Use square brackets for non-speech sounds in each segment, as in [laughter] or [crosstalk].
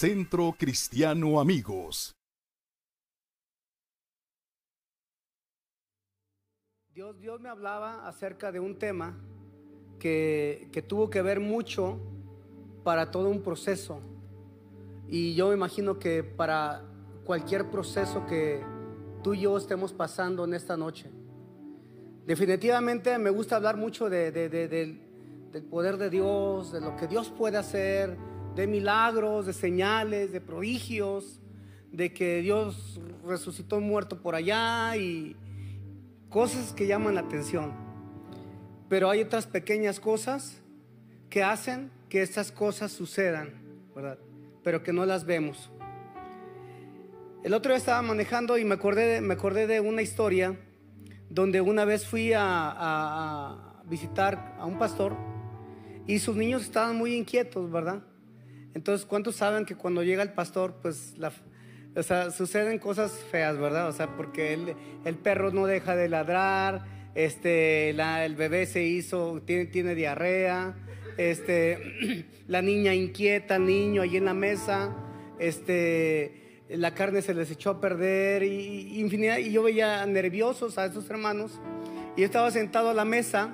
Centro Cristiano Amigos. Dios, Dios me hablaba acerca de un tema que, que tuvo que ver mucho para todo un proceso. Y yo me imagino que para cualquier proceso que tú y yo estemos pasando en esta noche. Definitivamente me gusta hablar mucho de, de- de- del, del poder de Dios, de lo que Dios puede hacer, de milagros, de señales, de prodigios, de que Dios resucitó muerto por allá y cosas que llaman la atención. Pero hay otras pequeñas cosas que hacen que estas cosas sucedan, ¿verdad? Pero que no las vemos. El otro día estaba manejando y me acordé de, me acordé de una historia donde una vez fui a visitar a un pastor y sus niños estaban muy inquietos, ¿verdad? Entonces, ¿cuántos saben que cuando llega el pastor, pues la, o sea, suceden cosas feas, ¿verdad? O sea, porque el, el perro no deja de ladrar, este, la- el bebé se hizo, tiene, tiene diarrea, este, [clears throat] la niña inquieta, el niño ahí en la mesa, este, la carne se les echó a perder y, y infinidad, y yo veía nerviosos a esos hermanos y yo estaba sentado a la mesa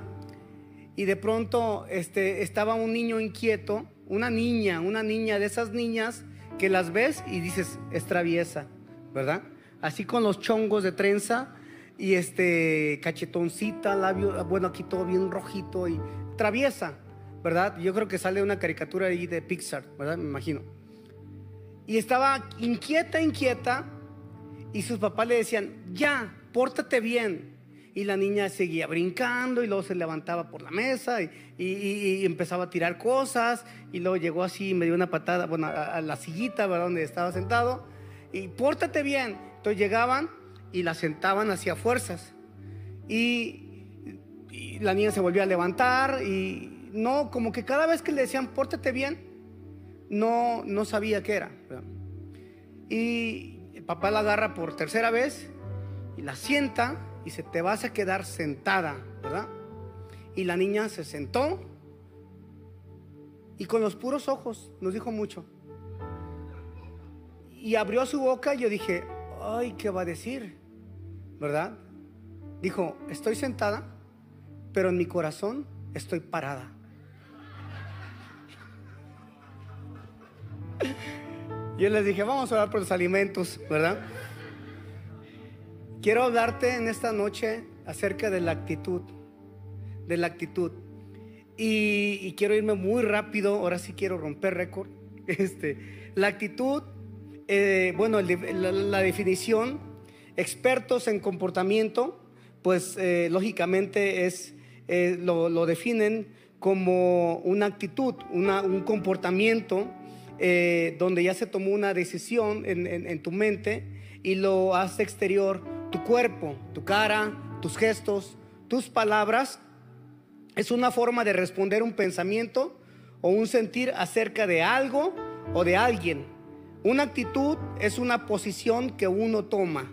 y de pronto este, estaba un niño inquieto, una niña, una niña de esas niñas que las ves y dices, es traviesa, ¿verdad? Así con los chongos de trenza y este cachetoncita, labio, bueno, aquí todo bien rojito y traviesa, ¿verdad? Yo creo que sale una caricatura ahí de Pixar, ¿verdad? Me imagino. Y estaba inquieta, inquieta, y sus papás le decían, ya, pórtate bien. Y la niña seguía brincando y luego se levantaba por la mesa y, y- y- empezaba a tirar cosas y luego llegó así y me dio una patada, bueno, a, a la sillita, ¿verdad? Donde estaba sentado. Y pórtate bien. Entonces llegaban y la sentaban hacia fuerzas. Y, y la niña se volvió a levantar y no, como que cada vez que le decían, pórtate bien, no, no sabía qué era. ¿verdad? Y el papá la agarra por tercera vez y la sienta se te vas a quedar sentada, ¿verdad? Y la niña se sentó y con los puros ojos nos dijo mucho. Y abrió su boca y yo dije, ay, ¿qué va a decir? ¿Verdad? Dijo, estoy sentada, pero en mi corazón estoy parada. [laughs] Yo les dije, vamos a hablar por los alimentos, ¿verdad? Quiero hablarte en esta noche acerca de la actitud, de la actitud. Y, quiero irme muy rápido, ahora sí quiero romper récord. [laughs] Este, la actitud, eh, bueno, la, definición, expertos en comportamiento, pues eh, lógicamente es, eh, lo, lo definen como una actitud, un comportamiento donde ya se tomó una decisión en- en tu mente y lo hace exterior tu cuerpo, tu cara, tus gestos, tus palabras. Es una forma de responder un pensamiento o un sentir acerca de algo o de alguien. Una actitud es una posición que uno toma.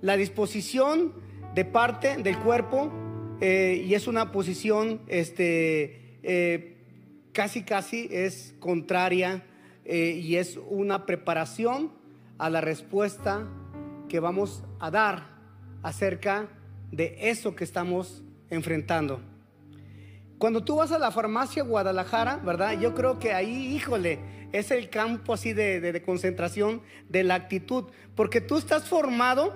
La disposición de parte del cuerpo eh, y es una posición este, eh, casi casi es contraria eh, y es una preparación a la respuesta que vamos a dar acerca de eso que estamos enfrentando. Cuando tú vas a la farmacia Guadalajara, ¿verdad? Yo creo que ahí, híjole, es el campo así de, de- de concentración de la actitud. Porque tú estás formado,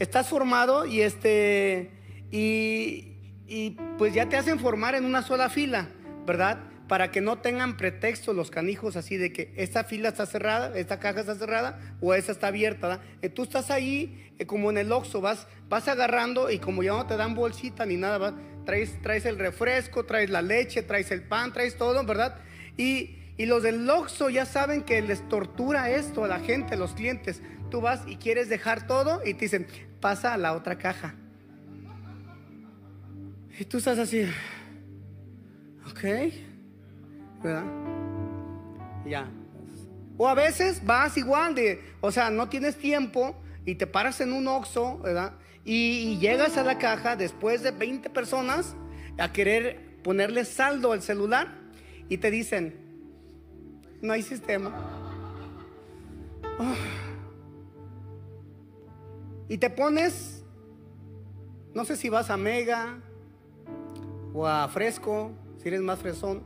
estás formado y este, y, y pues ya te hacen formar en una sola fila, ¿verdad? Para que no tengan pretexto los canijos así de que esta fila está cerrada, esta caja está cerrada o esta está abierta. Eh, tú estás ahí eh, como en el Oxxo, vas, vas agarrando y como ya no te dan bolsita ni nada, traes, traes el refresco, traes la leche, traes el pan, traes todo, ¿verdad? Y, y los del Oxxo ya saben que les tortura esto a la gente, a los clientes. Tú vas y quieres dejar todo y te dicen, pasa a la otra caja. Y tú estás así, ok, ¿verdad? Ya. O a veces vas igual de, o sea, no tienes tiempo y te paras en un Oxxo, ¿verdad? Y, llegas a la caja después de 20 personas a querer ponerle saldo al celular y te dicen, no hay sistema. [sighs] Y te pones, no sé si vas a Mega o a Fresco, si eres más fresón,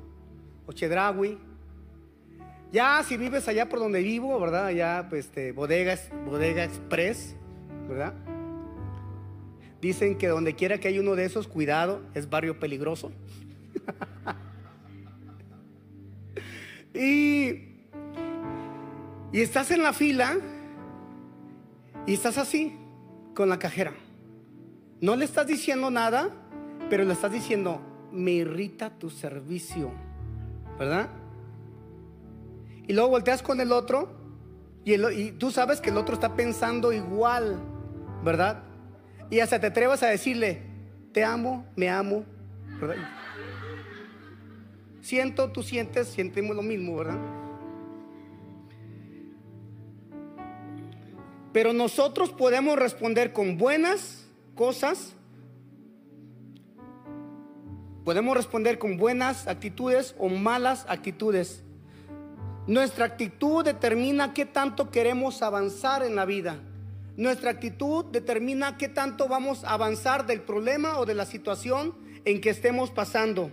o Chedraui. Ya si vives allá por donde vivo, ¿verdad? Allá, pues, este, bodegas, bodega express, ¿verdad? Dicen que donde quiera que hay uno de esos, cuidado, es barrio peligroso. [laughs] y, y estás en la fila y estás así con la cajera. No le estás diciendo nada, pero le estás diciendo, me irrita tu servicio, ¿verdad? Y luego volteas con el otro y, y tú sabes que el otro está pensando igual, ¿verdad? Y hasta te atrevas a decirle, te amo, me amo. ¿verdad? Siento, tú sientes, sentimos lo mismo, ¿verdad? Pero nosotros podemos responder con buenas cosas. Podemos responder con buenas actitudes o malas actitudes. Nuestra actitud determina qué tanto queremos avanzar en la vida. Nuestra actitud determina qué tanto vamos a avanzar del problema o de la situación en que estemos pasando.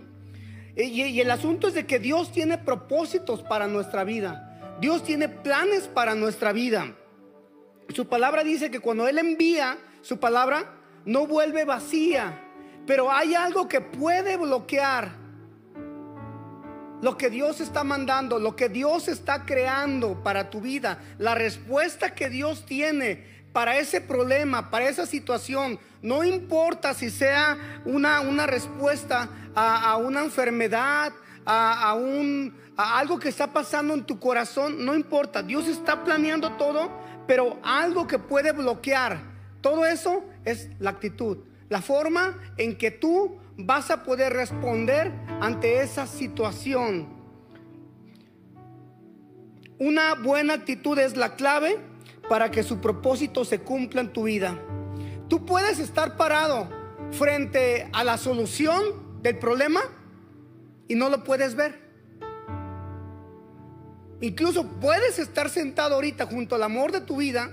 Y, el asunto es de que Dios tiene propósitos para nuestra vida. Dios tiene planes para nuestra vida. Su palabra dice que cuando Él envía su palabra, no vuelve vacía. Pero hay algo que puede bloquear lo que Dios está mandando, lo que Dios está creando para tu vida, la respuesta que Dios tiene para ese problema, para esa situación. No importa si sea una, una respuesta a, una enfermedad, a, un, a algo que está pasando en tu corazón, no importa. Dios está planeando todo, pero algo que puede bloquear todo eso es la actitud, la forma en que tú vas a poder responder ante esa situación. Una buena actitud es la clave para que su propósito se cumpla en tu vida. Tú puedes estar parado frente a la solución del problema y no lo puedes ver. Incluso puedes estar sentado ahorita junto al amor de tu vida.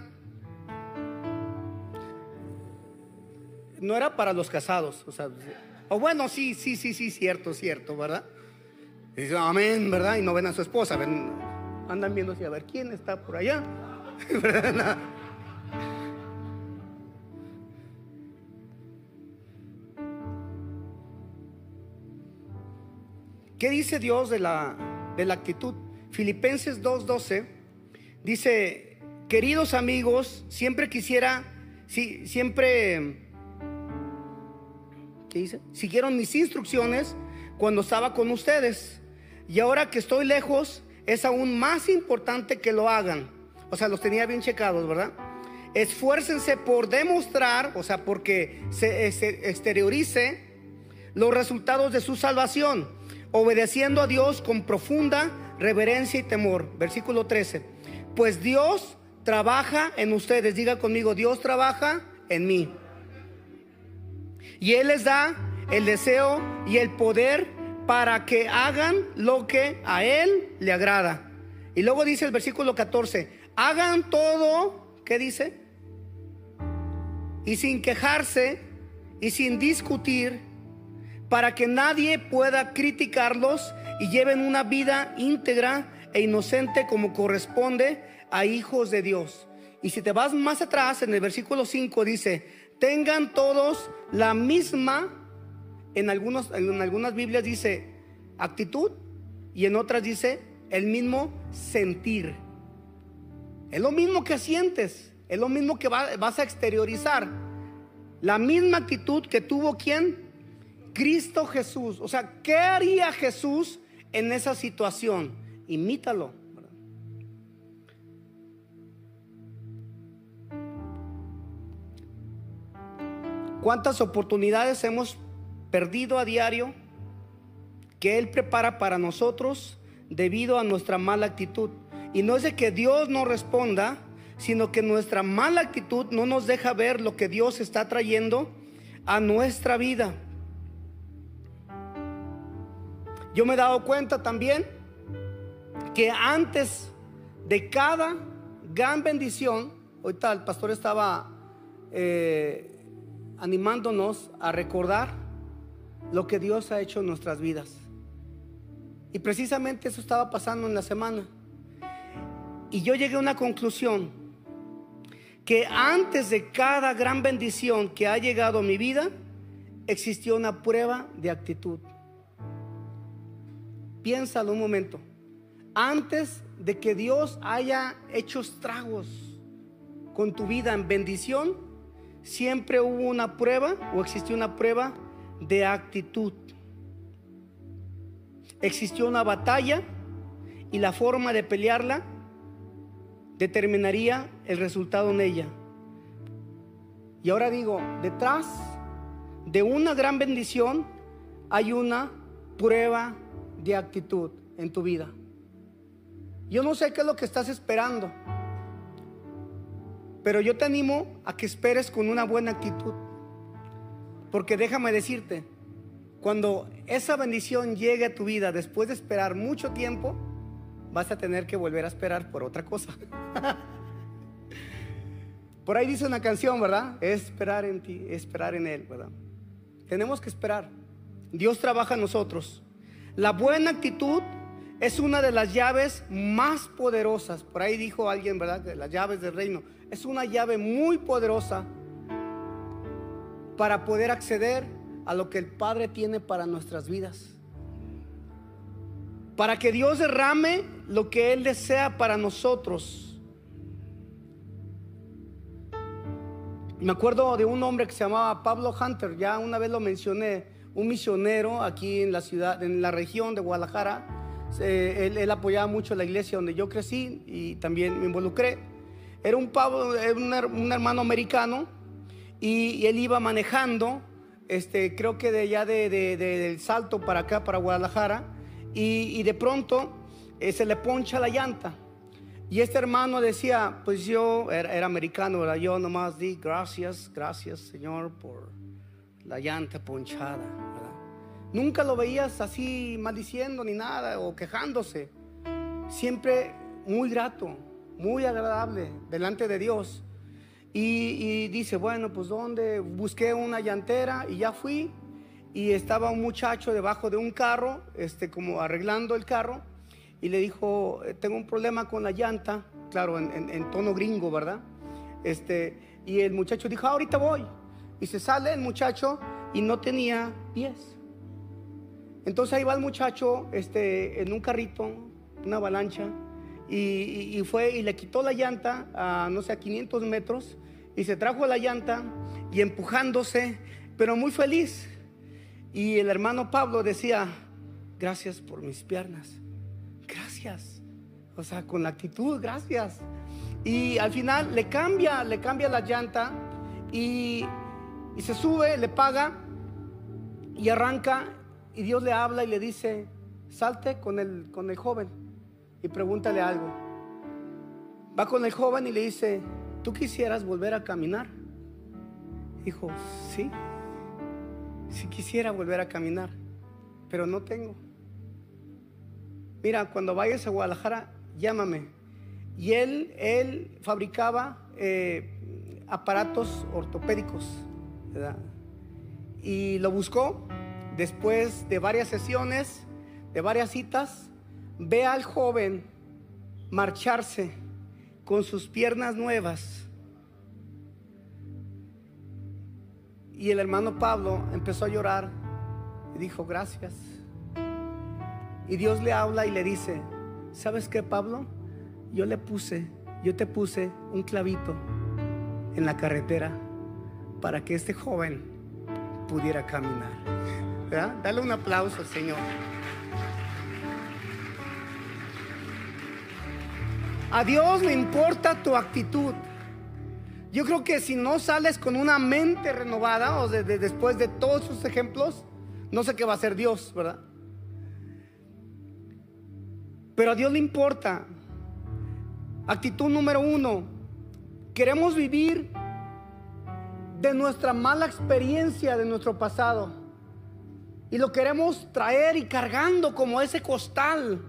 No era para los casados, o, bueno, sí, sí, sí, sí, cierto, cierto, ¿verdad? Y dice, amén, ¿verdad? Y no ven a su esposa, ven, andan viendo a ver quién está por allá. [laughs] ¿Qué dice Dios de la, de la actitud? Filipenses 2.12 dice, queridos amigos, siempre quisiera, si, siempre, ¿qué dice? Siguieron mis instrucciones cuando estaba con ustedes. Y ahora que estoy lejos, es aún más importante que lo hagan. O sea, los tenía bien checados, ¿verdad? Esfuércense por demostrar, o sea, porque se, se exteriorice los resultados de su salvación, obedeciendo a Dios con profunda reverencia y temor. Versículo 13. Pues Dios trabaja en ustedes. Diga conmigo, Dios trabaja en mí. Y Él les da el deseo y el poder para que hagan lo que a Él le agrada. Y luego dice el versículo 14, hagan todo, ¿qué dice? Y sin quejarse y sin discutir, para que nadie pueda criticarlos y lleven una vida íntegra e inocente como corresponde a hijos de Dios. Y si te vas más atrás, en el versículo 5 dice, tengan todos la misma, en, algunos, en algunas Biblias dice actitud y en otras dice el mismo sentir. Es lo mismo que sientes, es lo mismo que vas a exteriorizar. La misma actitud que tuvo quien? Cristo Jesús. O sea, ¿qué haría Jesús en esa situación? Imítalo. ¿Cuántas oportunidades hemos perdido a diario que Él prepara para nosotros debido a nuestra mala actitud? Y no es de que Dios no responda, sino que nuestra mala actitud no nos deja ver lo que Dios está trayendo a nuestra vida. Yo me he dado cuenta también que antes de cada gran bendición, ahorita el pastor estaba eh, animándonos a recordar lo que Dios ha hecho en nuestras vidas. Y precisamente eso estaba pasando en la semana. Y yo llegué a una conclusión, que antes de cada gran bendición que ha llegado a mi vida, existió una prueba de actitud. Piénsalo un momento. Antes de que Dios haya hecho estragos con tu vida en bendición, siempre hubo una prueba o existió una prueba de actitud. Existió una batalla y la forma de pelearla determinaría el resultado en ella. Y ahora digo, detrás de una gran bendición hay una prueba de actitud en tu vida. Yo no sé qué es lo que estás esperando, pero yo te animo a que esperes con una buena actitud. Porque déjame decirte, cuando esa bendición llegue a tu vida después de esperar mucho tiempo, vas a tener que volver a esperar por otra cosa. [laughs] por ahí dice una canción, ¿verdad? Esperar en ti, esperar en Él, ¿verdad? Tenemos que esperar. Dios trabaja en nosotros. La buena actitud es una de las llaves más poderosas. Por ahí dijo alguien, ¿verdad? Que las llaves del reino. Es una llave muy poderosa para poder acceder a lo que el Padre tiene para nuestras vidas para que Dios derrame lo que Él desea para nosotros. Me acuerdo de un hombre que se llamaba Pablo Hunter, ya una vez lo mencioné, un misionero aquí en la ciudad, en la región de Guadalajara. Él, apoyaba mucho la iglesia donde yo crecí y también me involucré. Era un, Pablo, un, hermano americano y, él iba manejando, este, creo que de allá de, del Salto para acá, para Guadalajara y, de pronto eh, se le poncha la llanta. Y este hermano decía, pues yo era, americano, ¿verdad? yo nomás di gracias, gracias Señor por la llanta ponchada. Nunca lo veías así maldiciendo ni nada o quejándose. Siempre muy grato, muy agradable delante de Dios. Y, dice, bueno, pues ¿dónde? Busqué una llantera y ya fui y estaba un muchacho debajo de un carro, este, como arreglando el carro, y le dijo, eh, tengo un problema con la llanta, claro, en, tono gringo, ¿verdad? Este, y el muchacho dijo, ahorita voy. Y se sale el muchacho y no tenía pies. Entonces ahí va el muchacho este, en un carrito, una avalancha, y, fue y le quitó la llanta a, no sé, a 500 metros, y se trajo la llanta y empujándose, pero muy feliz. Y el hermano Pablo decía, gracias por mis piernas, gracias. O sea, con la actitud, gracias. Y al final le cambia, le cambia la llanta y, se sube, le paga y arranca y Dios le habla y le dice, salte con el, con el joven y pregúntale algo. Va con el joven y le dice, ¿tú quisieras volver a caminar? Dijo, sí si quisiera volver a caminar, pero no tengo. Mira, cuando vayas a Guadalajara, llámame. Y él, él fabricaba eh, aparatos ortopédicos, Y lo buscó después de varias sesiones, de varias citas, ve al joven marcharse con sus piernas nuevas Y el hermano Pablo empezó a llorar y dijo, gracias. Y Dios le habla y le dice, ¿sabes qué, Pablo? Yo le puse, yo te puse un clavito en la carretera para que este joven pudiera caminar. Dale un aplauso al Señor. A Dios le importa tu actitud. Yo creo que si no sales con una mente renovada, o después de todos esos ejemplos, no sé qué va a hacer Dios, ¿verdad? Pero a Dios le importa. Actitud número uno, queremos vivir de nuestra mala experiencia de nuestro pasado. Y lo queremos traer y cargando como ese costal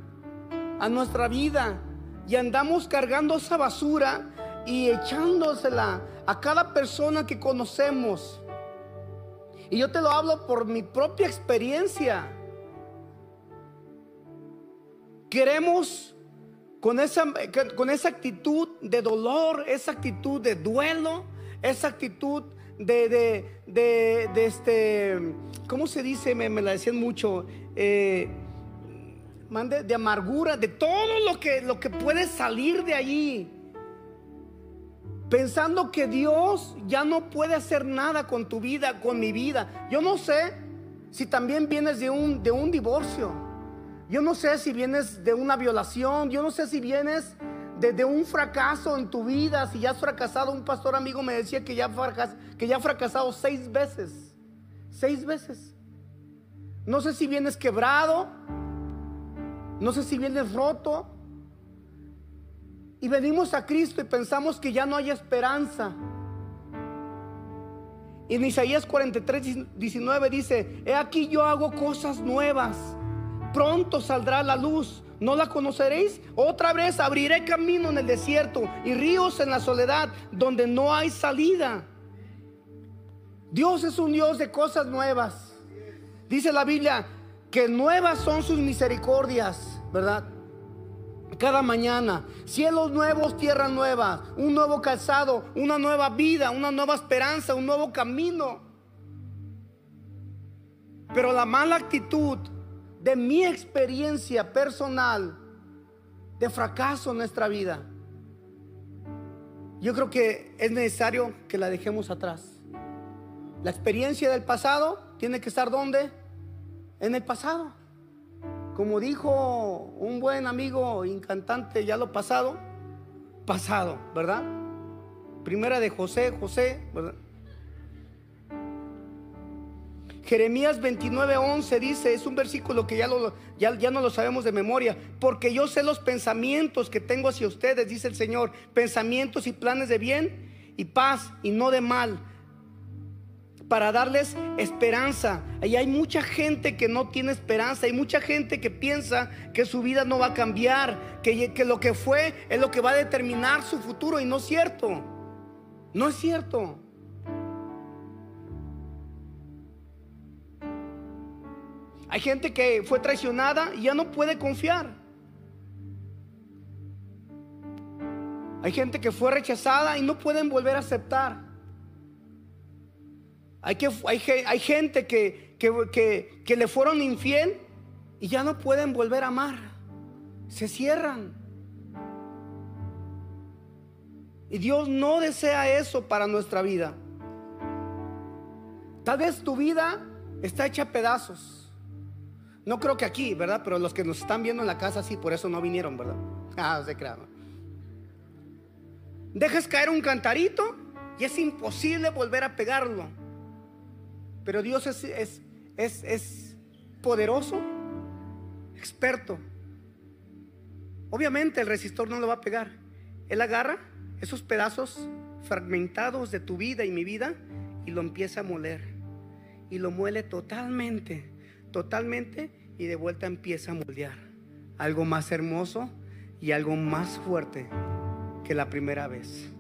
a nuestra vida. y andamos cargando esa basura y echándosela a cada persona que conocemos. Y yo te lo hablo por mi propia experiencia. Queremos con esa, con esa actitud de dolor, esa actitud de duelo, esa actitud de, de, de, este, ¿cómo se dice? Me, la decían mucho. Eh, mande, de amargura, de todo lo que, lo que puede salir de allí. Pensando que Dios ya no puede hacer nada con tu vida, con mi vida. Yo no sé si también vienes de un, de un divorcio. Yo no sé si vienes de una violación. Yo no sé si vienes de, un fracaso en tu vida. Si ya has fracasado, un pastor amigo me decía que ya, que ya ha fracasado seis veces. Seis veces. No sé si vienes quebrado. No sé si vienes roto. Y venimos a Cristo y pensamos que ya no hay esperanza. Y en Isaías 43, 19 dice, he aquí yo hago cosas nuevas. Pronto saldrá la luz. ¿No la conoceréis? Otra vez abriré camino en el desierto y ríos en la soledad donde no hay salida. Dios es un Dios de cosas nuevas. Dice la Biblia que nuevas son sus misericordias, ¿verdad? Cada mañana, cielos nuevos, tierra nueva, un nuevo calzado, una nueva vida, una nueva esperanza, un nuevo camino. Pero la mala actitud de mi experiencia personal de fracaso en nuestra vida, yo creo que es necesario que la dejemos atrás. La experiencia del pasado tiene que estar donde? En el pasado. Como dijo un buen amigo incantante, ya lo pasado, pasado, ¿verdad? Primera de José, José, ¿verdad? Jeremías 29:11 dice, es un versículo que ya, ya, ya no lo sabemos de memoria, porque yo sé los pensamientos que tengo hacia ustedes, dice el Señor, pensamientos y planes de bien y paz y no de mal, para darles esperanza. Y hay mucha gente que no tiene esperanza, hay mucha gente que piensa que su vida no va a cambiar, que, que lo que fue es lo que va a determinar su futuro y no es cierto, no es cierto. Hay gente que fue traicionada y ya no puede confiar. Hay gente que fue rechazada y no pueden volver a aceptar. Hay, que, hay, gente que, que le fueron infiel y ya no pueden volver a amar. Se cierran. Y Dios no desea eso para nuestra vida. Tal vez tu vida está hecha a pedazos. No creo que aquí, ¿verdad? Pero los que nos están viendo en la casa, sí, por eso no vinieron, ¿verdad? [laughs] Ah, se crean. Dejas caer un cantarito y es imposible volver a pegarlo. Pero Dios es, es, es, es poderoso, experto. Obviamente el resistor no lo va a pegar. Él agarra esos pedazos fragmentados de tu vida y mi vida y lo empieza a moler. Y lo muele totalmente totalmente y de vuelta empieza a moldear algo más hermoso y algo más fuerte que la primera vez.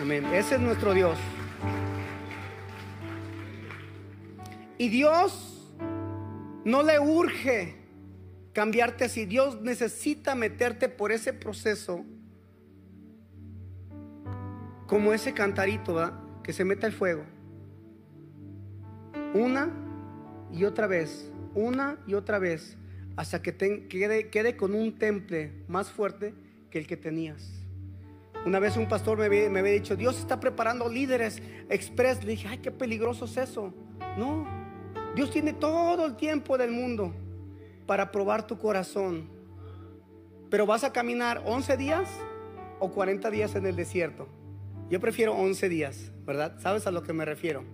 Amén. Ese es nuestro Dios. Y Dios no le urge cambiarte así. Dios necesita meterte por ese proceso como ese cantarito que se mete al fuego. Una y otra vez, una y otra vez, hasta que quede, quede, con un temple más fuerte que el que tenías. Una vez un pastor me había, me había dicho, Dios está preparando líderes express. Le dije, ay, qué peligroso es eso. No, Dios tiene todo el tiempo del mundo para probar tu corazón. Pero vas a caminar 11 días o 40 días en el desierto. Yo prefiero 11 días, ¿verdad? ¿Sabes a lo que me refiero?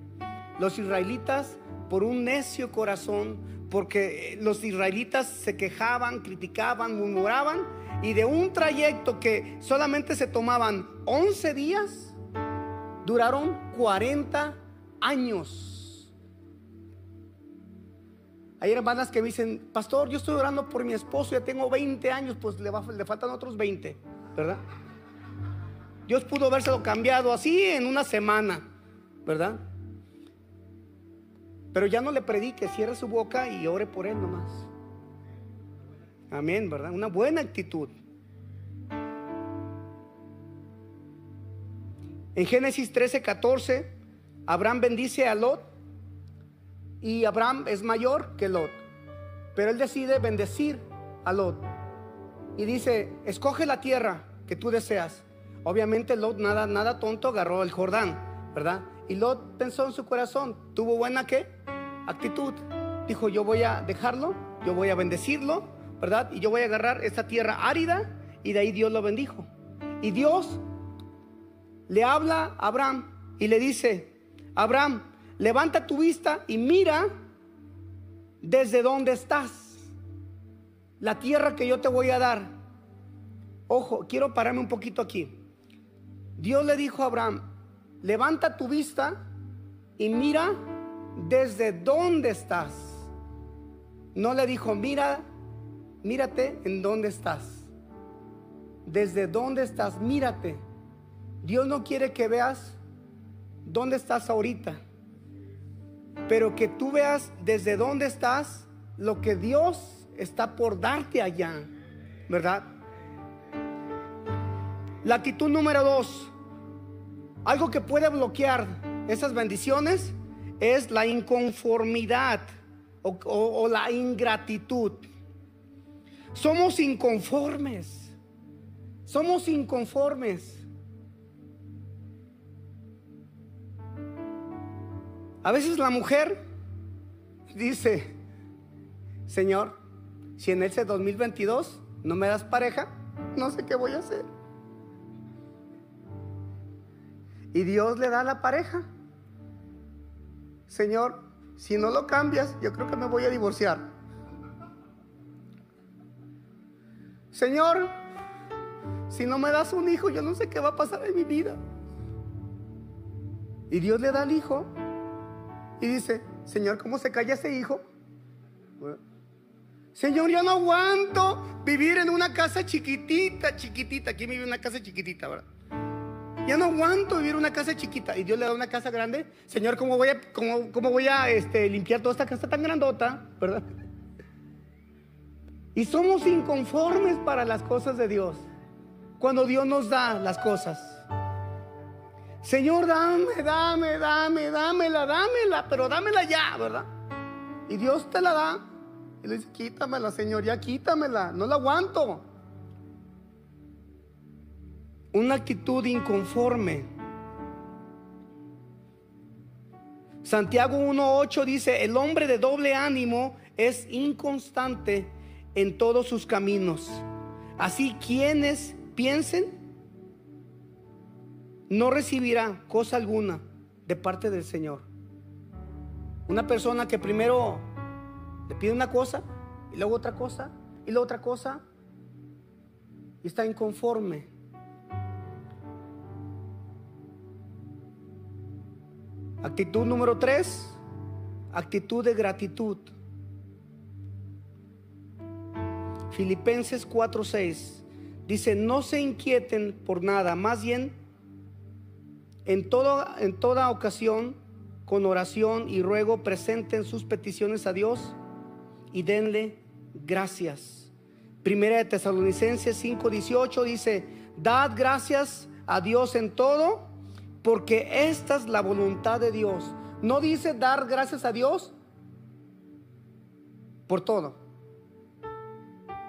Los israelitas por un necio corazón, porque los israelitas se quejaban, criticaban, murmuraban, y de un trayecto que solamente se tomaban 11 días, duraron 40 años. Hay hermanas que me dicen, pastor, yo estoy orando por mi esposo, ya tengo 20 años, pues le faltan otros 20, ¿verdad? Dios pudo habérselo cambiado así en una semana, ¿verdad? Pero ya no le predique, cierre su boca y ore por él nomás. Amén, ¿verdad? Una buena actitud. En Génesis 13, 14, Abraham bendice a Lot y Abraham es mayor que Lot. Pero él decide bendecir a Lot. Y dice, escoge la tierra que tú deseas. Obviamente Lot nada, nada tonto agarró el Jordán, ¿verdad? Y Lot pensó en su corazón, tuvo buena qué? Actitud. Dijo, yo voy a dejarlo, yo voy a bendecirlo, ¿verdad? Y yo voy a agarrar esta tierra árida y de ahí Dios lo bendijo. Y Dios le habla a Abraham y le dice, Abraham, levanta tu vista y mira desde dónde estás. La tierra que yo te voy a dar. Ojo, quiero pararme un poquito aquí. Dios le dijo a Abraham, levanta tu vista y mira desde dónde estás. No le dijo, mira, mírate en dónde estás. Desde dónde estás, mírate. Dios no quiere que veas dónde estás ahorita, pero que tú veas desde dónde estás lo que Dios está por darte allá, ¿verdad? La actitud número dos, algo que puede bloquear esas bendiciones es la inconformidad o, la ingratitud. Somos inconformes, somos inconformes. A veces la mujer dice, Señor, si en ese 2022 no me das pareja, no sé qué voy a hacer. Y Dios le da la pareja. Señor, si no lo cambias, yo creo que me voy a divorciar. Señor, si no me das un hijo, yo no sé qué va a pasar en mi vida. Y Dios le da al hijo y dice, Señor, ¿cómo se calla ese hijo? Señor, yo no aguanto vivir en una casa chiquitita, chiquitita. ¿Quién vive una casa chiquitita, verdad? Ya no aguanto vivir una casa chiquita. Y Dios le da una casa grande. Señor, ¿cómo voy a, cómo, cómo voy a este, limpiar toda esta casa tan grandota? ¿Verdad? Y somos inconformes para las cosas de Dios. Cuando Dios nos da las cosas. Señor, dame, dame, dame, dámela, dámela, pero dámela ya, ¿verdad? Y Dios te la da. Y le dice, quítamela, Señor, ya quítamela, no la aguanto. Una actitud inconforme. Santiago 1.8 dice, el hombre de doble ánimo es inconstante en todos sus caminos. Así quienes piensen no recibirá cosa alguna de parte del Señor. Una persona que primero le pide una cosa y luego otra cosa y luego otra cosa y está inconforme. Actitud número tres, actitud de gratitud. Filipenses 4:6 dice, no se inquieten por nada, más bien en, en toda ocasión, con oración y ruego, presenten sus peticiones a Dios y denle gracias. Primera de Tesalonicenses 5:18 dice, dad gracias a Dios en todo, porque esta es la voluntad de Dios. No dice dar gracias a Dios por todo.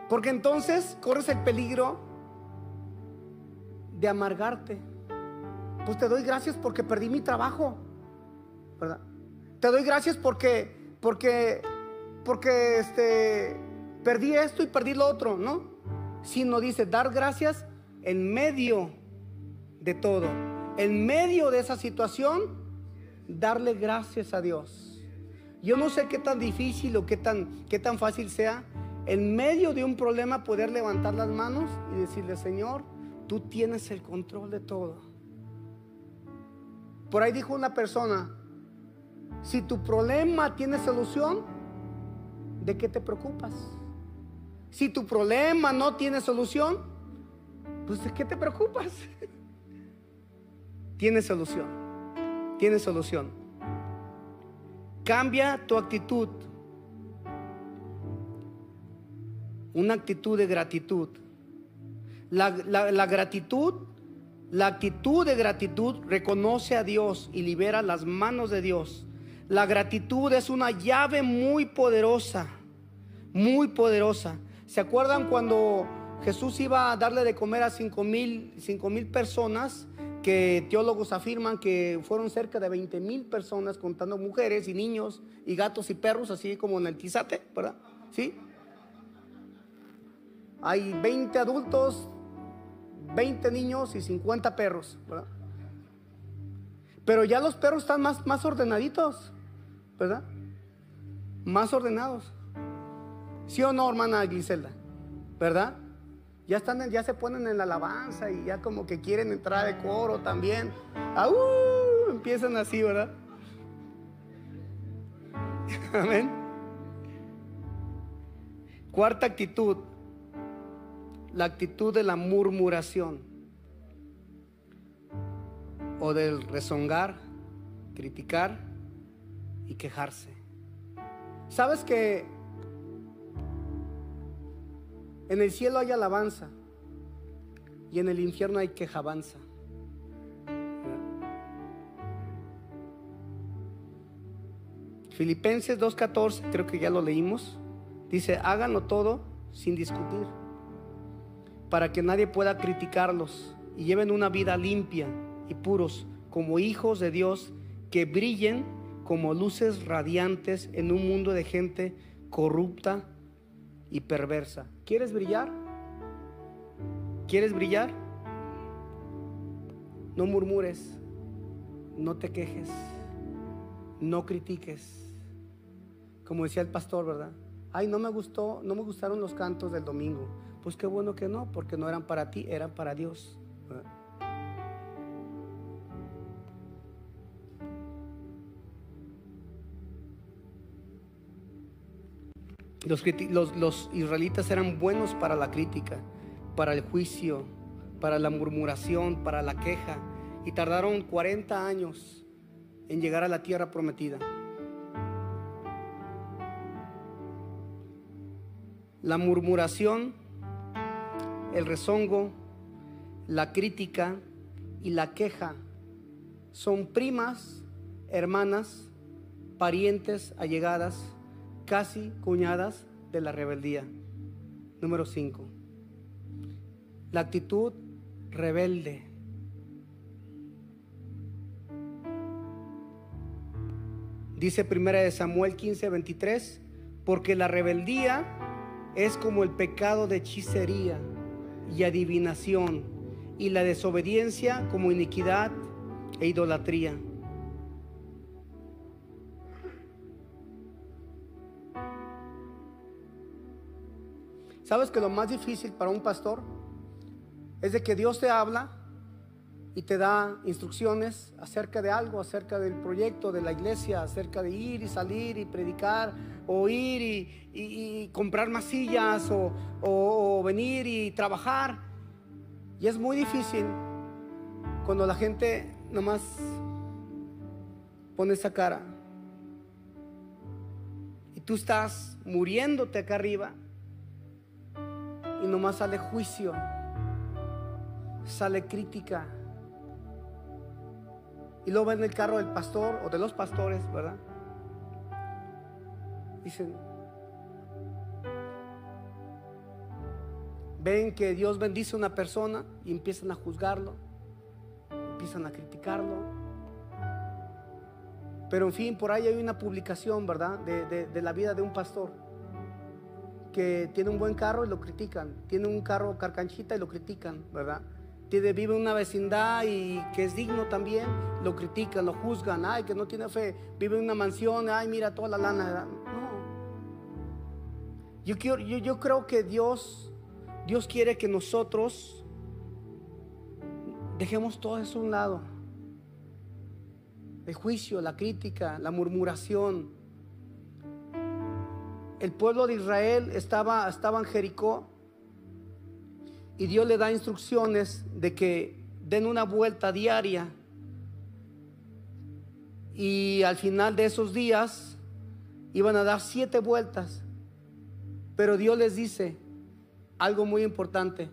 Porque entonces corres el peligro de amargarte. Pues te doy gracias porque perdí mi trabajo. ¿Verdad? Te doy gracias porque porque porque este perdí esto y perdí lo otro, ¿no? Sino dice dar gracias en medio de todo. En medio de esa situación darle gracias a Dios. Yo no sé qué tan difícil o qué tan qué tan fácil sea en medio de un problema poder levantar las manos y decirle, "Señor, tú tienes el control de todo." Por ahí dijo una persona, si tu problema tiene solución, ¿de qué te preocupas? Si tu problema no tiene solución, pues ¿de qué te preocupas? [laughs] tiene solución, tiene solución. Cambia tu actitud. Una actitud de gratitud. La, la gratitud la actitud de gratitud reconoce a Dios y libera las manos de Dios. La gratitud es una llave muy poderosa, muy poderosa. ¿Se acuerdan cuando Jesús iba a darle de comer a cinco mil, cinco mil personas? Que teólogos afirman que fueron cerca de 20 mil personas, contando mujeres y niños y gatos y perros, así como en el Tizate, ¿verdad? ¿Sí? Hay 20 adultos, 20 niños y 50 perros, ¿verdad? Pero ya los perros están más, más ordenaditos, ¿verdad? Más ordenados. ¿Sí o no, hermana Gliselda? ¿Verdad? Ya, están, ya se ponen en la alabanza y ya como que quieren entrar de coro también. ¡Aú! Empiezan así, ¿verdad? [laughs] Amén. Cuarta actitud, la actitud de la murmuración o del rezongar, criticar y quejarse. ¿Sabes que en el cielo hay alabanza y en el infierno hay quejabanza? Filipenses 2.14, creo que ya lo leímos, dice, háganlo todo sin discutir para que nadie pueda criticarlos y lleven una vida limpia y puros como hijos de Dios que brillen como luces radiantes en un mundo de gente corrupta y perversa. ¿Quieres brillar? ¿Quieres brillar? No murmures, no te quejes, no critiques. Como decía el pastor, ¿verdad? Ay, no me gustó, no me gustaron los cantos del domingo. Pues qué bueno que no, porque no eran para ti, eran para Dios. Los, israelitas eran buenos para la crítica, para el juicio, para la murmuración, para la queja, y tardaron 40 años en llegar a la tierra prometida. La murmuración el rezongo, la crítica y la queja son primas, hermanas, parientes allegadas, casi cuñadas de la rebeldía. Número 5. La actitud rebelde. Dice primera de Samuel 15, 23, porque la rebeldía es como el pecado de hechicería y adivinación, y la desobediencia como iniquidad e idolatría. ¿Sabes que lo más difícil para un pastor es de que Dios te habla y te da instrucciones acerca de algo, acerca del proyecto de la iglesia, acerca de ir y salir y predicar, o ir y, comprar más sillas, o, venir y trabajar. Y es muy difícil cuando la gente nomás pone esa cara. Y tú estás muriéndote acá arriba y nomás sale juicio, sale crítica y luego ven el carro del pastor o de los pastores, ¿verdad? Dicen, ven que Dios bendice a una persona y empiezan a juzgarlo, empiezan a criticarlo. Pero en fin, por ahí hay una publicación, ¿verdad? De, de la vida de un pastor que tiene un buen carro y lo critican, tiene un carro carcanchita y lo critican, ¿verdad? vive en una vecindad y que es digno también, lo critican, lo juzgan, ay, que no tiene fe, vive en una mansión, ay, mira toda la lana. No. Yo, quiero, yo, yo creo que Dios, Dios quiere que nosotros dejemos todo eso a un lado. El juicio, la crítica, la murmuración. El pueblo de Israel estaba, en Jericó y Dios le da instrucciones de que den una vuelta diaria y al final de esos días iban a dar siete vueltas. Pero Dios les dice algo muy importante,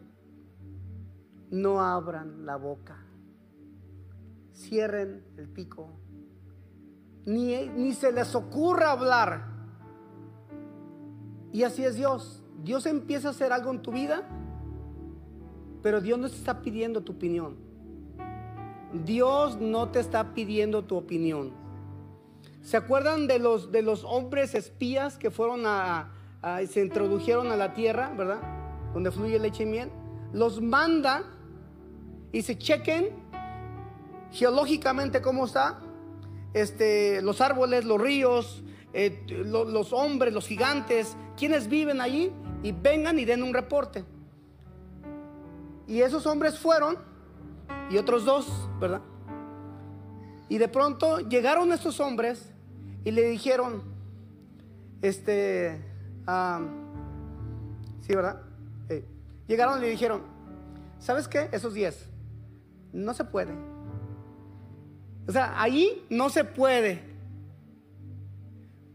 no abran la boca, cierren el pico, ni, ni se les ocurra hablar. Y así es Dios. Dios empieza a hacer algo en tu vida, pero Dios no te está pidiendo tu opinión. Dios no te está pidiendo tu opinión. ¿Se acuerdan de los, de los hombres espías que fueron a, a, se introdujeron a la tierra, verdad? Donde fluye leche y miel. Los manda y se chequen geológicamente cómo está, este, los árboles, los ríos, eh, lo, los hombres, los gigantes, quienes viven allí y vengan y den un reporte. Y esos hombres fueron y otros dos, ¿verdad? Y de pronto llegaron estos hombres y le dijeron, este, ah, sí, ¿verdad? Eh, llegaron y le dijeron, ¿sabes qué? Esos diez, no se puede. O sea, ahí no se puede.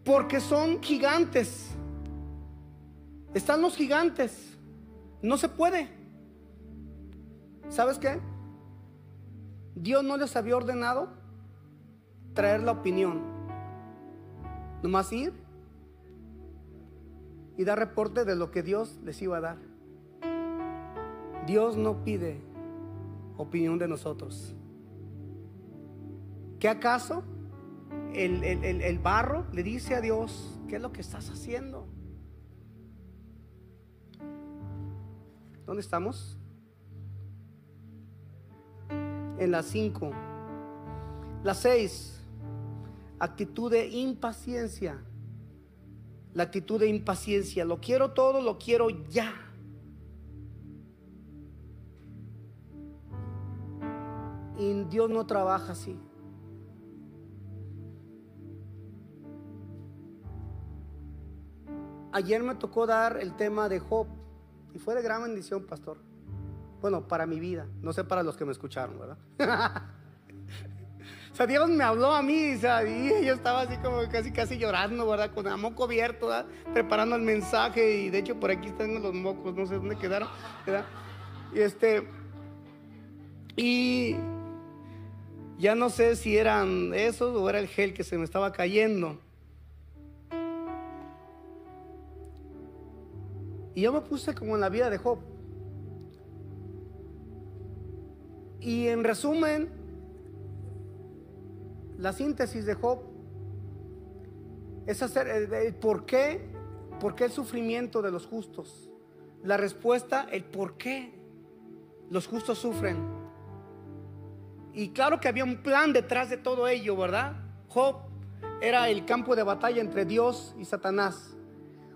Porque son gigantes. Están los gigantes. No se puede. ¿Sabes qué? Dios no les había ordenado traer la opinión. Nomás ir y dar reporte de lo que Dios les iba a dar. Dios no pide opinión de nosotros. ¿Qué acaso el, el, el, barro le dice a Dios, ¿qué es lo que estás haciendo? ¿Dónde estamos? En las cinco. La seis, actitud de impaciencia. La actitud de impaciencia. Lo quiero todo, lo quiero ya. Y Dios no trabaja así. Ayer me tocó dar el tema de Job y fue de gran bendición, pastor. Bueno, para mi vida, no sé para los que me escucharon, ¿verdad? [laughs] o sea, Dios me habló a mí, y yo estaba así como casi casi llorando, ¿verdad? Con el moco abierto. Preparando el mensaje y de hecho por aquí están los mocos, no sé dónde quedaron, ¿verdad? Este y ya no sé si eran esos o era el gel que se me estaba cayendo. Y yo me puse como en la vida de Job. Y en resumen, la síntesis de Job es hacer el, por qué, por qué el sufrimiento de los justos. La respuesta, el por qué los justos sufren. Y claro que había un plan detrás de todo ello, ¿verdad? Job era el campo de batalla entre Dios y Satanás.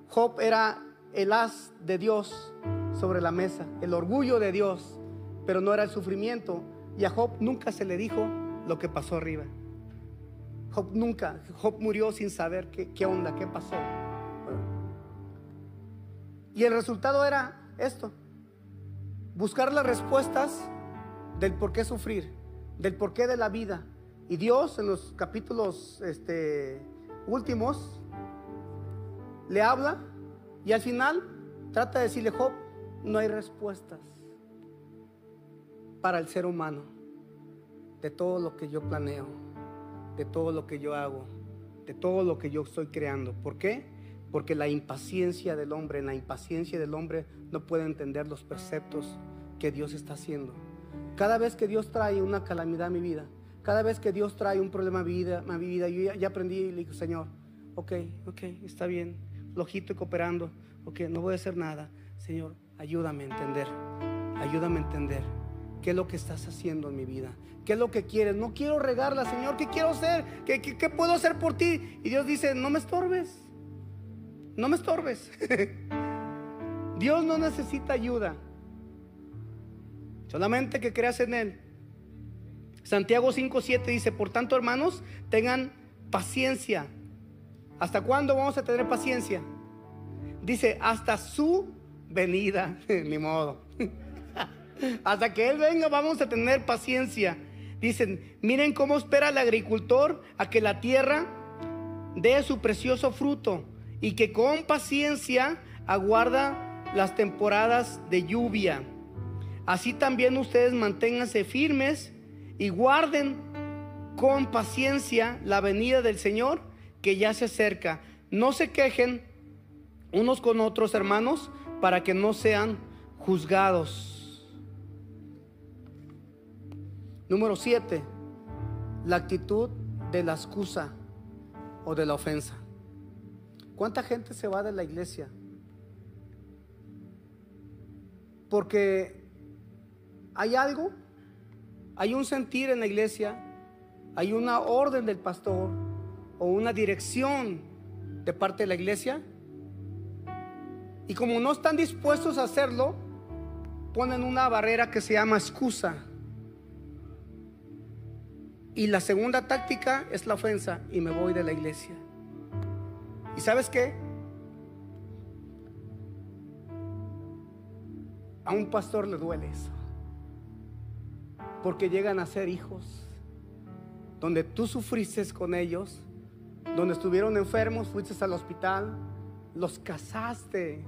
Job era el haz de Dios sobre la mesa, el orgullo de Dios, pero no era el sufrimiento. Y a Job nunca se le dijo lo que pasó arriba. Job nunca, Job murió sin saber qué, qué onda, qué pasó. Y el resultado era esto, buscar las respuestas del por qué sufrir, del porqué de la vida. Y Dios en los capítulos este, últimos le habla y al final trata de decirle, Job, no hay respuestas para el ser humano de todo lo que yo planeo, de todo lo que yo hago, de todo lo que yo estoy creando. ¿Por qué? Porque la impaciencia del hombre, la impaciencia del hombre no puede entender los preceptos que Dios está haciendo. Cada vez que Dios trae una calamidad a mi vida, cada vez que Dios trae un problema a mi vida, mi vida yo ya, ya aprendí y le digo, Señor, ok, ok, está bien, flojito y cooperando, ok, no voy a hacer nada. Señor, ayúdame a entender, ayúdame a entender qué es lo que estás haciendo en mi vida, qué es lo que quieres. No quiero regarla, Señor, ¿qué quiero hacer? ¿Qué, qué, qué puedo hacer por ti? Y Dios dice, no me estorbes, no me estorbes. [laughs] Dios no necesita ayuda, solamente que creas en Él. Santiago 5.7 dice, por tanto hermanos, tengan paciencia. ¿Hasta cuándo vamos a tener paciencia? Dice, hasta su venida, [laughs] ni modo. [laughs] hasta que Él venga vamos a tener paciencia. Dicen, miren cómo espera el agricultor a que la tierra dé su precioso fruto y que con paciencia aguarda las temporadas de lluvia. Así también ustedes manténganse firmes y guarden con paciencia la venida del Señor que ya se acerca. No se quejen unos con otros, hermanos, para que no sean juzgados. Número 7. La actitud de la excusa o de la ofensa. ¿Cuánta gente se va de la iglesia? Porque hay algo, hay un sentir en la iglesia, hay una orden del pastor o una dirección de parte de la iglesia. Y como no están dispuestos a hacerlo, ponen una barrera que se llama excusa. Y la segunda táctica es la ofensa y me voy de la iglesia. ¿Y sabes qué? A un pastor le duele eso. Porque llegan a ser hijos. Donde tú sufriste con ellos. Donde estuvieron enfermos, fuiste al hospital. Los casaste.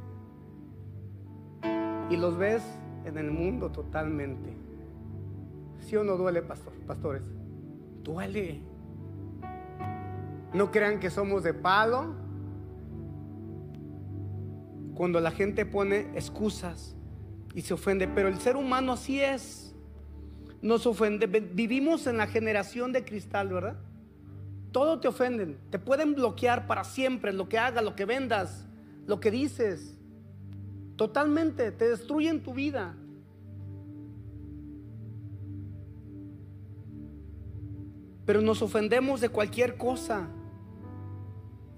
Y los ves en el mundo totalmente. ¿Sí o no duele, pastor, pastores? duele. No crean que somos de palo. Cuando la gente pone excusas y se ofende, pero el ser humano así es. Nos ofende. Vivimos en la generación de cristal, ¿verdad? Todo te ofenden. Te pueden bloquear para siempre lo que hagas, lo que vendas, lo que dices. Totalmente. Te destruyen tu vida. pero nos ofendemos de cualquier cosa.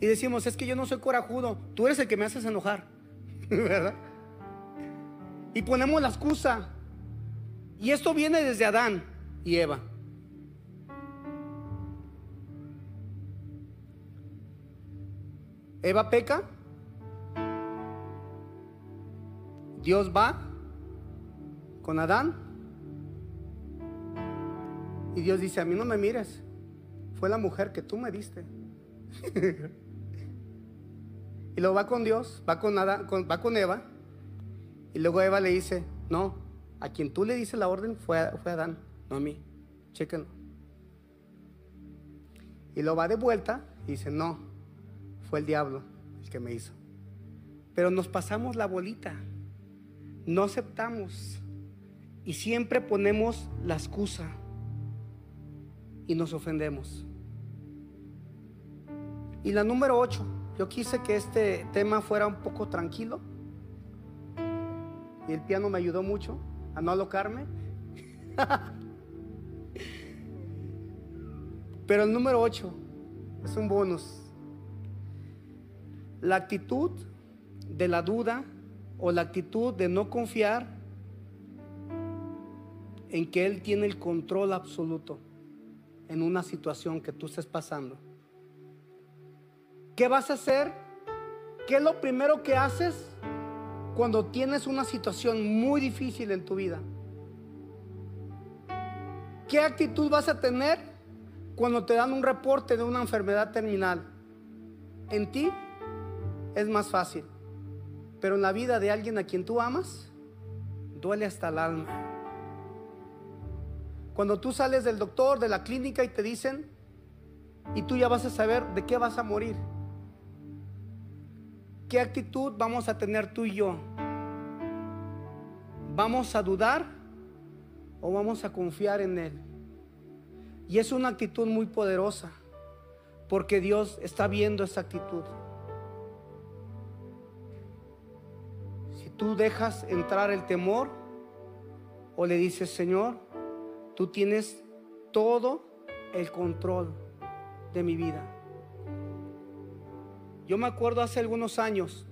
Y decimos, es que yo no soy corajudo, tú eres el que me haces enojar, [laughs] ¿verdad? Y ponemos la excusa. Y esto viene desde Adán y Eva. Eva peca. Dios va con Adán y Dios dice, a mí no me mires, fue la mujer que tú me diste. [laughs] y luego va con Dios, va con, va con Eva, y luego Eva le dice, no, a quien tú le dices la orden fue, fue Adán, no a mí, chéquenlo. Y lo va de vuelta y dice, no, fue el diablo el que me hizo. Pero nos pasamos la bolita, no aceptamos y siempre ponemos la excusa y nos ofendemos. Y la número 8, yo quise que este tema fuera un poco tranquilo. Y el piano me ayudó mucho a no alocarme. [laughs] Pero el número 8 es un bonus. La actitud de la duda o la actitud de no confiar en que Él tiene el control absoluto en una situación que tú estés pasando. ¿Qué vas a hacer? ¿Qué es lo primero que haces cuando tienes una situación muy difícil en tu vida? ¿Qué actitud vas a tener cuando te dan un reporte de una enfermedad terminal? En ti es más fácil, pero en la vida de alguien a quien tú amas, duele hasta el alma. Cuando tú sales del doctor, de la clínica y te dicen, y tú ya vas a saber de qué vas a morir. ¿Qué actitud vamos a tener tú y yo? ¿Vamos a dudar o vamos a confiar en Él? Y es una actitud muy poderosa, porque Dios está viendo esa actitud. Tú dejas entrar el temor o le dices, Señor, Tú tienes todo el control de mi vida. Yo me acuerdo hace algunos años,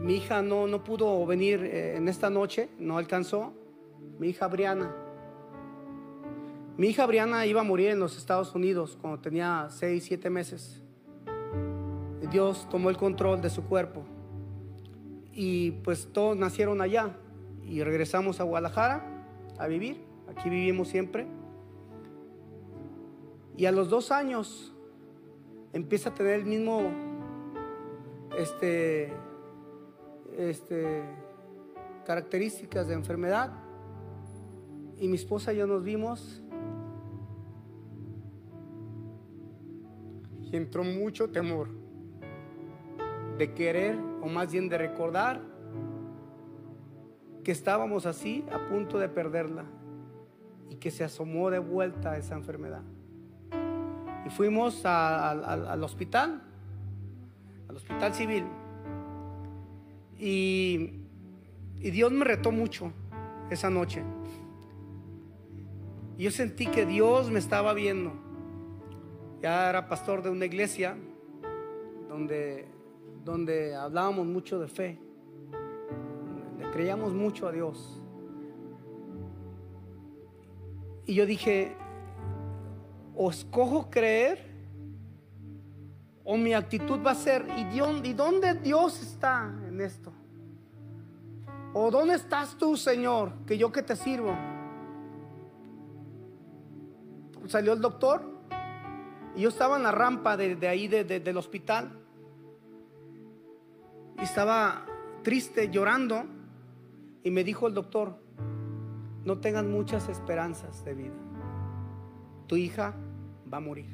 mi hija no, no pudo venir eh, en esta noche, no alcanzó, mi hija Briana. Mi hija Briana iba a morir en los Estados Unidos cuando tenía 6, 7 meses. Dios tomó el control de su cuerpo. Y pues todos nacieron allá y regresamos a Guadalajara a vivir. Aquí vivimos siempre. Y a los dos años empieza a tener el mismo, este, este, características de enfermedad. Y mi esposa y yo nos vimos. Y entró mucho temor de querer, o más bien de recordar, que estábamos así a punto de perderla y que se asomó de vuelta esa enfermedad. Y fuimos al hospital, al hospital civil. Y, y Dios me retó mucho esa noche. Yo sentí que Dios me estaba viendo. Ya era pastor de una iglesia donde donde hablábamos mucho de fe, le creíamos mucho a Dios. Y yo dije, o escojo creer, o mi actitud va a ser, ¿y dónde Dios está en esto? ¿O dónde estás tú, Señor, que yo que te sirvo? Salió el doctor y yo estaba en la rampa de, ahí del hospital y estaba triste, llorando, y me dijo el doctor, no tengan muchas esperanzas de vida. Tu hija va a morir.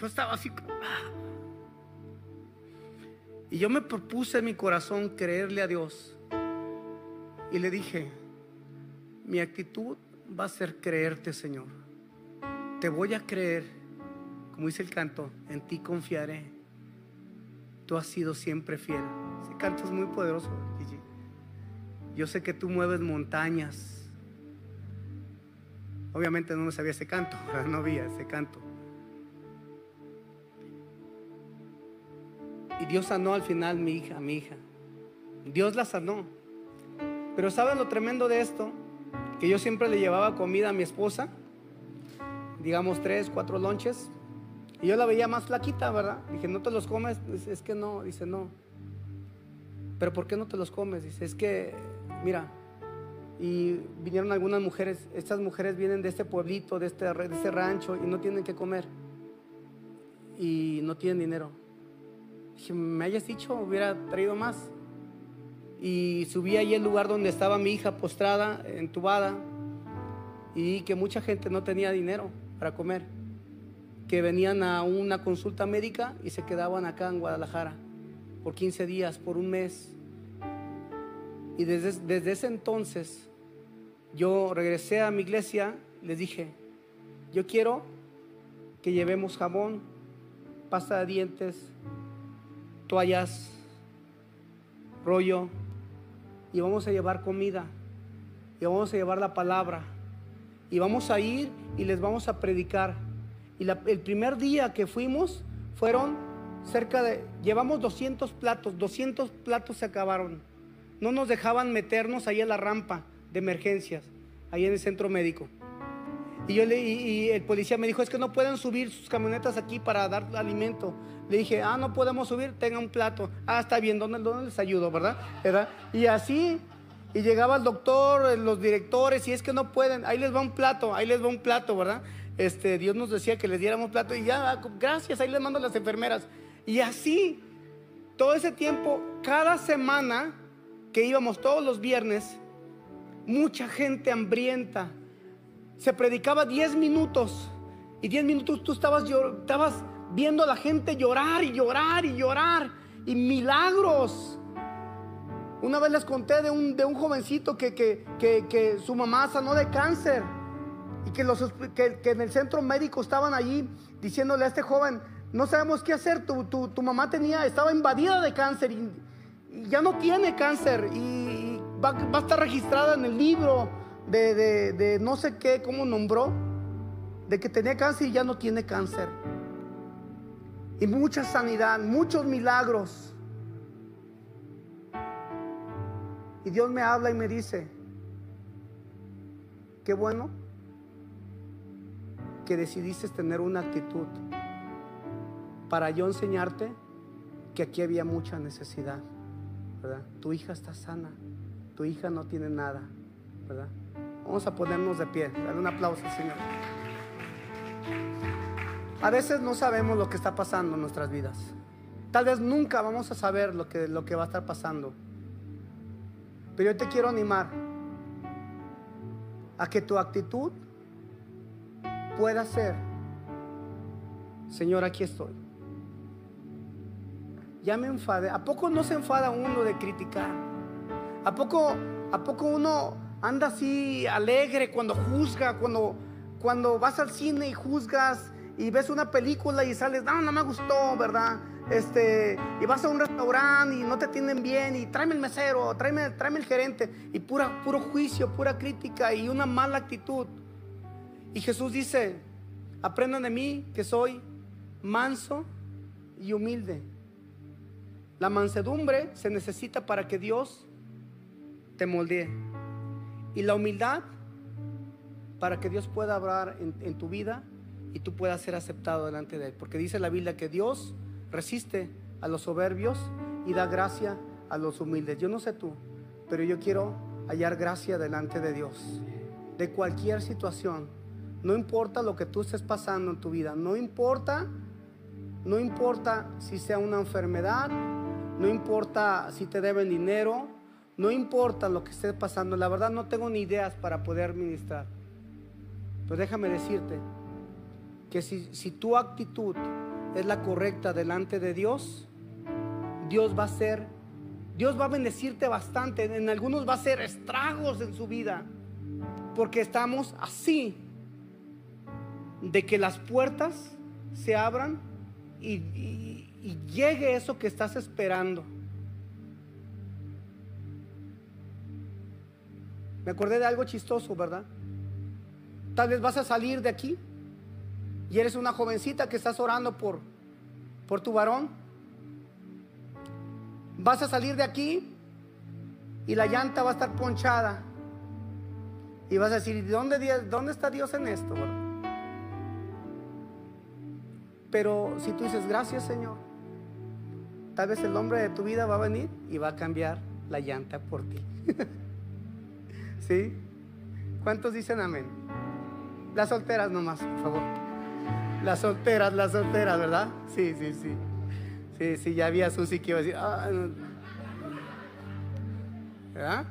Yo estaba así. Ah. Y yo me propuse en mi corazón creerle a Dios. Y le dije, mi actitud va a ser creerte, Señor. Te voy a creer, como dice el canto, en ti confiaré tú has sido siempre fiel. Ese canto es muy poderoso, Yo sé que tú mueves montañas. Obviamente no me sabía ese canto, [laughs] no había ese canto. Y Dios sanó al final mi hija, mi hija. Dios la sanó. Pero ¿saben lo tremendo de esto? Que yo siempre le llevaba comida a mi esposa, digamos tres, cuatro lonches, y yo la veía más flaquita, ¿verdad? Dije, ¿no te los comes? es que no, dice, no. ¿Pero por qué no te los comes? Dice, es que, mira, y vinieron algunas mujeres, estas mujeres vienen de este pueblito, de este, de este rancho, y no tienen que comer. Y no tienen dinero. Dije, me hayas dicho, hubiera traído más. Y subí ahí el lugar donde estaba mi hija postrada, entubada, y que mucha gente no tenía dinero para comer que venían a una consulta médica y se quedaban acá en Guadalajara por 15 días, por un mes. Y desde, desde ese entonces yo regresé a mi iglesia, les dije, yo quiero que llevemos jabón, pasta de dientes, toallas, rollo, y vamos a llevar comida, y vamos a llevar la palabra, y vamos a ir y les vamos a predicar y el primer día que fuimos fueron cerca de, llevamos 200 platos, 200 platos se acabaron. No nos dejaban meternos ahí en la rampa de emergencias, ahí en el centro médico. Y, yo le, y, el policía me dijo, es que no pueden subir sus camionetas aquí para dar alimento. Le dije, ah, no podemos subir, tenga un plato. Ah, está bien, ¿dónde, dónde les ayudo, verdad? ¿verdad? Y así, y llegaba el doctor, los directores, y es que no pueden, ahí les va un plato, ahí les va un plato, ¿verdad? Este, Dios nos decía que les diéramos plato y ya, gracias, ahí les mando las enfermeras. Y así, todo ese tiempo, cada semana que íbamos todos los viernes, mucha gente hambrienta. Se predicaba 10 minutos y 10 minutos tú estabas, estabas viendo a la gente llorar y llorar y llorar y milagros. Una vez les conté de un, de un jovencito que, que, que su mamá sanó de cáncer y que, los, que, en el centro médico estaban allí diciéndole a este joven, no sabemos qué hacer, tu, tu, mamá tenía, estaba invadida de cáncer y, ya no tiene cáncer y, va, a estar registrada en el libro de, de, de no sé qué, cómo nombró, de que tenía cáncer y ya no tiene cáncer. Y mucha sanidad, muchos milagros. Y Dios me habla y me dice, qué bueno que decidiste tener una actitud para yo enseñarte que aquí había mucha necesidad, ¿verdad? Tu hija está sana, tu hija no tiene nada, ¿verdad? Vamos a ponernos de pie, dale un aplauso al Señor. A veces no sabemos lo que está pasando en nuestras vidas. Tal vez nunca vamos a saber lo que, lo que va a estar pasando. Pero yo te quiero animar a que tu actitud pueda ser, Señor, aquí estoy. Ya me enfadé. ¿A poco no se enfada uno de criticar? ¿A poco, a poco uno anda así alegre cuando juzga, cuando, cuando vas al cine y juzgas y ves una película y sales, no, no me gustó, ¿verdad? Este, y vas a un restaurante y no te atienden bien y tráeme el mesero, tráeme, tráeme el gerente y pura, puro juicio, pura crítica y una mala actitud. Y Jesús dice, aprendan de mí que soy manso y humilde. La mansedumbre se necesita para que Dios te moldee. Y la humildad para que Dios pueda hablar en, en tu vida y tú puedas ser aceptado delante de Él. Porque dice la Biblia que Dios resiste a los soberbios y da gracia a los humildes. Yo no sé tú, pero yo quiero hallar gracia delante de Dios. De cualquier situación. No importa lo que tú estés pasando en tu vida. No importa, no importa si sea una enfermedad. No importa si te deben dinero. No importa lo que estés pasando. La verdad no tengo ni ideas para poder ministrar. Pero déjame decirte que si, si tu actitud es la correcta delante de Dios, Dios va a ser, Dios va a bendecirte bastante. En algunos va a ser estragos en su vida. Porque estamos así de que las puertas se abran y, llegue eso que estás esperando. Me acordé de algo chistoso, ¿verdad? Tal vez vas a salir de aquí y eres una jovencita que estás orando por, por tu varón. Vas a salir de aquí y la llanta va a estar ponchada. Y vas a decir, ¿dónde, dónde está Dios en esto? verdad? Pero si tú dices, gracias Señor, tal vez el hombre de tu vida va a venir y va a cambiar la llanta por ti. [laughs] ¿Sí? ¿Cuántos dicen amén? Las solteras nomás, por favor. Las solteras, las solteras, ¿verdad? Sí, sí, sí. Sí, sí, ya había Susi que iba a decir, "Ah, no". ¿verdad?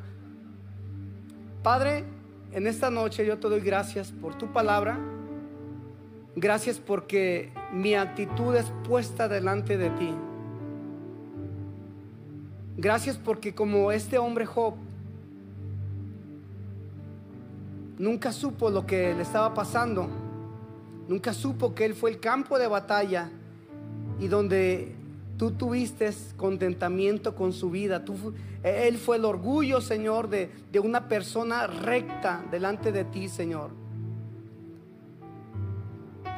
Padre, en esta noche yo te doy gracias por tu palabra. Gracias porque mi actitud es puesta delante de ti. Gracias porque como este hombre Job nunca supo lo que le estaba pasando, nunca supo que él fue el campo de batalla y donde tú tuviste contentamiento con su vida. Fu- él fue el orgullo, Señor, de una persona recta delante de ti, Señor.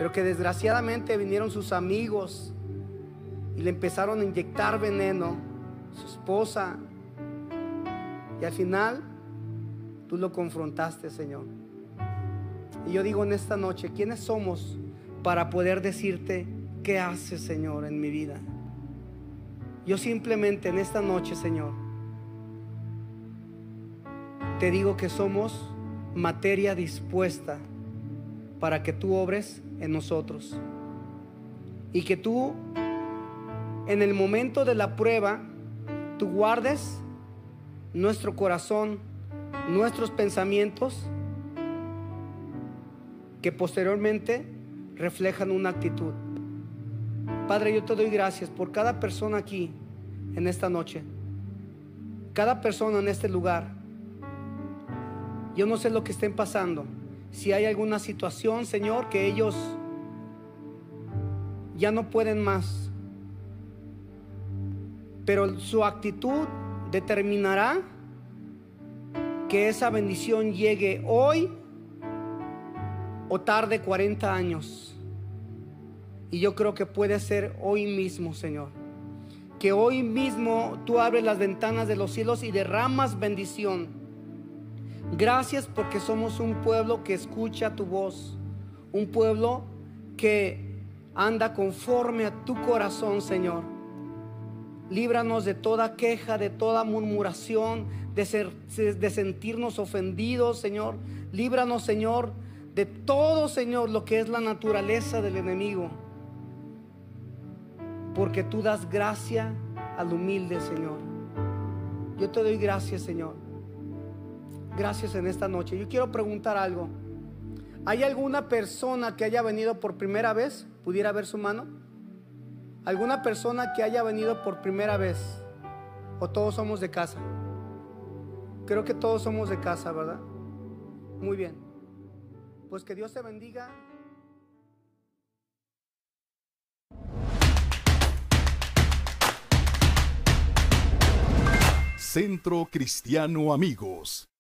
Pero que desgraciadamente vinieron sus amigos y le empezaron a inyectar veneno, su esposa. Y al final tú lo confrontaste, Señor. Y yo digo en esta noche, ¿quiénes somos para poder decirte qué haces, Señor, en mi vida? Yo simplemente en esta noche, Señor, te digo que somos materia dispuesta para que tú obres en nosotros. Y que tú, en el momento de la prueba, tú guardes nuestro corazón, nuestros pensamientos, que posteriormente reflejan una actitud. Padre, yo te doy gracias por cada persona aquí en esta noche, cada persona en este lugar. Yo no sé lo que estén pasando. Si hay alguna situación, Señor, que ellos ya no pueden más. Pero su actitud determinará que esa bendición llegue hoy o tarde 40 años. Y yo creo que puede ser hoy mismo, Señor. Que hoy mismo tú abres las ventanas de los cielos y derramas bendición. Gracias porque somos un pueblo que escucha tu voz. Un pueblo que anda conforme a tu corazón, Señor. Líbranos de toda queja, de toda murmuración, de, sentirnos ofendidos, Señor. Líbranos, Señor, de todo, Señor, lo que es la naturaleza del enemigo. Porque tú das gracia al humilde, Señor. Yo te doy gracias, Señor. Gracias en esta noche. Yo quiero preguntar algo. ¿Hay alguna persona que haya venido por primera vez? ¿Pudiera ver su mano? ¿Alguna persona que haya venido por primera vez? ¿O todos somos de casa? Creo que todos somos de casa, ¿verdad? Muy bien. Pues que Dios te bendiga. Centro Cristiano Amigos.